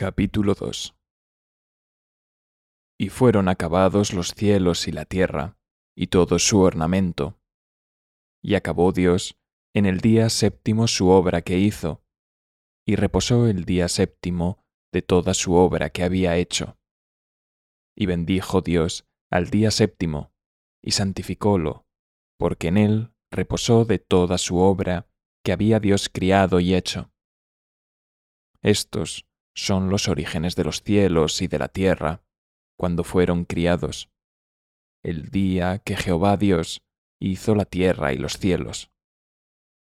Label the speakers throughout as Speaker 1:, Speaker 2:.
Speaker 1: Capítulo 2 Y fueron acabados los cielos y la tierra, y todo su ornamento. Y acabó Dios en el día séptimo su obra que hizo, y reposó el día séptimo de toda su obra que había hecho. Y bendijo Dios al día séptimo, y santificólo, porque en él reposó de toda su obra que había Dios criado y hecho. Estos son los orígenes de los cielos y de la tierra, cuando fueron criados, el día que Jehová Dios hizo la tierra y los cielos.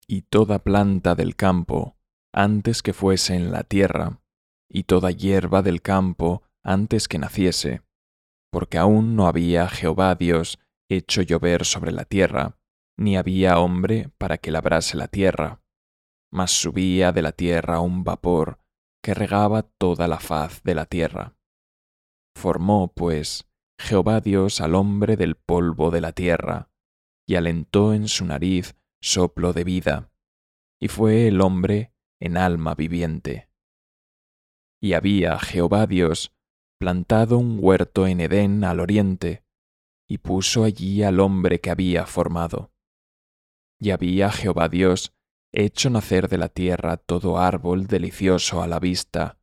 Speaker 1: Y toda planta del campo, antes que fuese en la tierra, y toda hierba del campo, antes que naciese, porque aún no había Jehová Dios hecho llover sobre la tierra, ni había hombre para que labrase la tierra, mas subía de la tierra un vapor que regaba toda la faz de la tierra. Formó, pues, Jehová Dios al hombre del polvo de la tierra, y alentó en su nariz soplo de vida, y fue el hombre en alma viviente. Y había Jehová Dios plantado un huerto en Edén al oriente, y puso allí al hombre que había formado. Y había Jehová Dios hecho nacer de la tierra todo árbol delicioso a la vista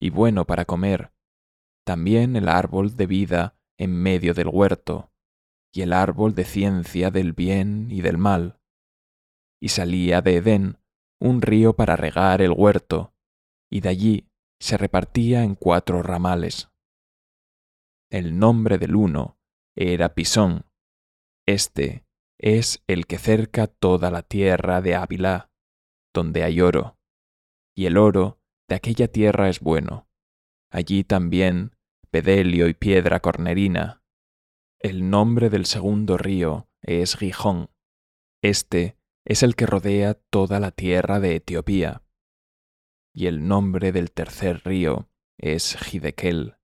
Speaker 1: y bueno para comer, también el árbol de vida en medio del huerto, y el árbol de ciencia del bien y del mal. Y salía de Edén un río para regar el huerto, y de allí se repartía en cuatro ramales. El nombre del uno era Pisón. Este es el que cerca toda la tierra de Ávila, donde hay oro, y el oro de aquella tierra es bueno. Allí también pedelio y piedra cornerina. El nombre del segundo río es Gijón. Este es el que rodea toda la tierra de Etiopía. Y el nombre del tercer río es Gidekel.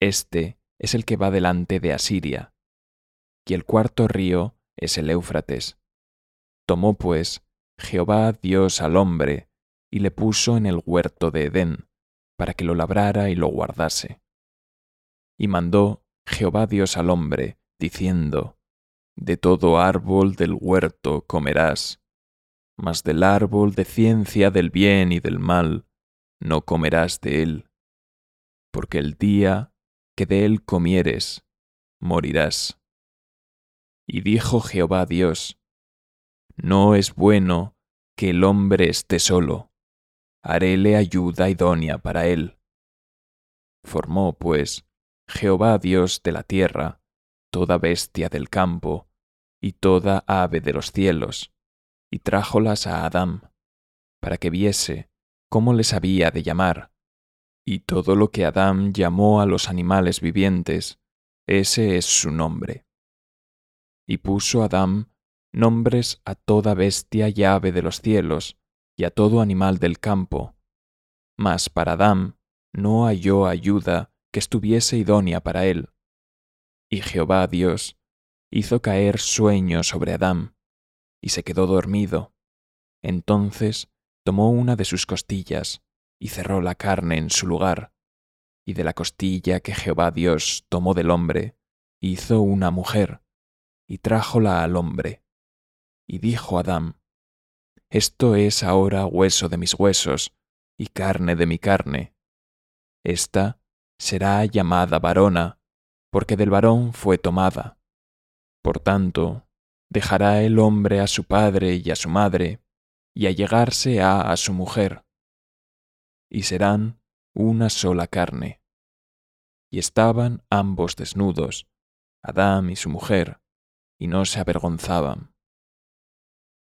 Speaker 1: Este es el que va delante de Asiria. Y el cuarto río es el Éufrates. Tomó pues Jehová Dios al hombre, y le puso en el huerto de Edén, para que lo labrara y lo guardase. Y mandó Jehová Dios al hombre, diciendo, De todo árbol del huerto comerás, mas del árbol de ciencia del bien y del mal no comerás de él, porque el día que de él comieres, morirás. Y dijo Jehová Dios, no es bueno que el hombre esté solo. Haréle ayuda idónea para él. Formó, pues, Jehová Dios de la tierra, toda bestia del campo, y toda ave de los cielos, y trájolas a Adán, para que viese cómo les había de llamar. Y todo lo que Adán llamó a los animales vivientes, ese es su nombre. Y puso Adán nombres a toda bestia y ave de los cielos, y a todo animal del campo. Mas para Adán no halló ayuda que estuviese idónea para él. Y Jehová Dios hizo caer sueño sobre Adán, y se quedó dormido. Entonces tomó una de sus costillas, y cerró la carne en su lugar, y de la costilla que Jehová Dios tomó del hombre, hizo una mujer, y trájola al hombre y dijo Adán, Esto es ahora hueso de mis huesos y carne de mi carne. Esta será llamada varona, porque del varón fue tomada. Por tanto, dejará el hombre a su padre y a su madre, y allegarse a a su mujer, y serán una sola carne. Y estaban ambos desnudos, Adán y su mujer, y no se avergonzaban.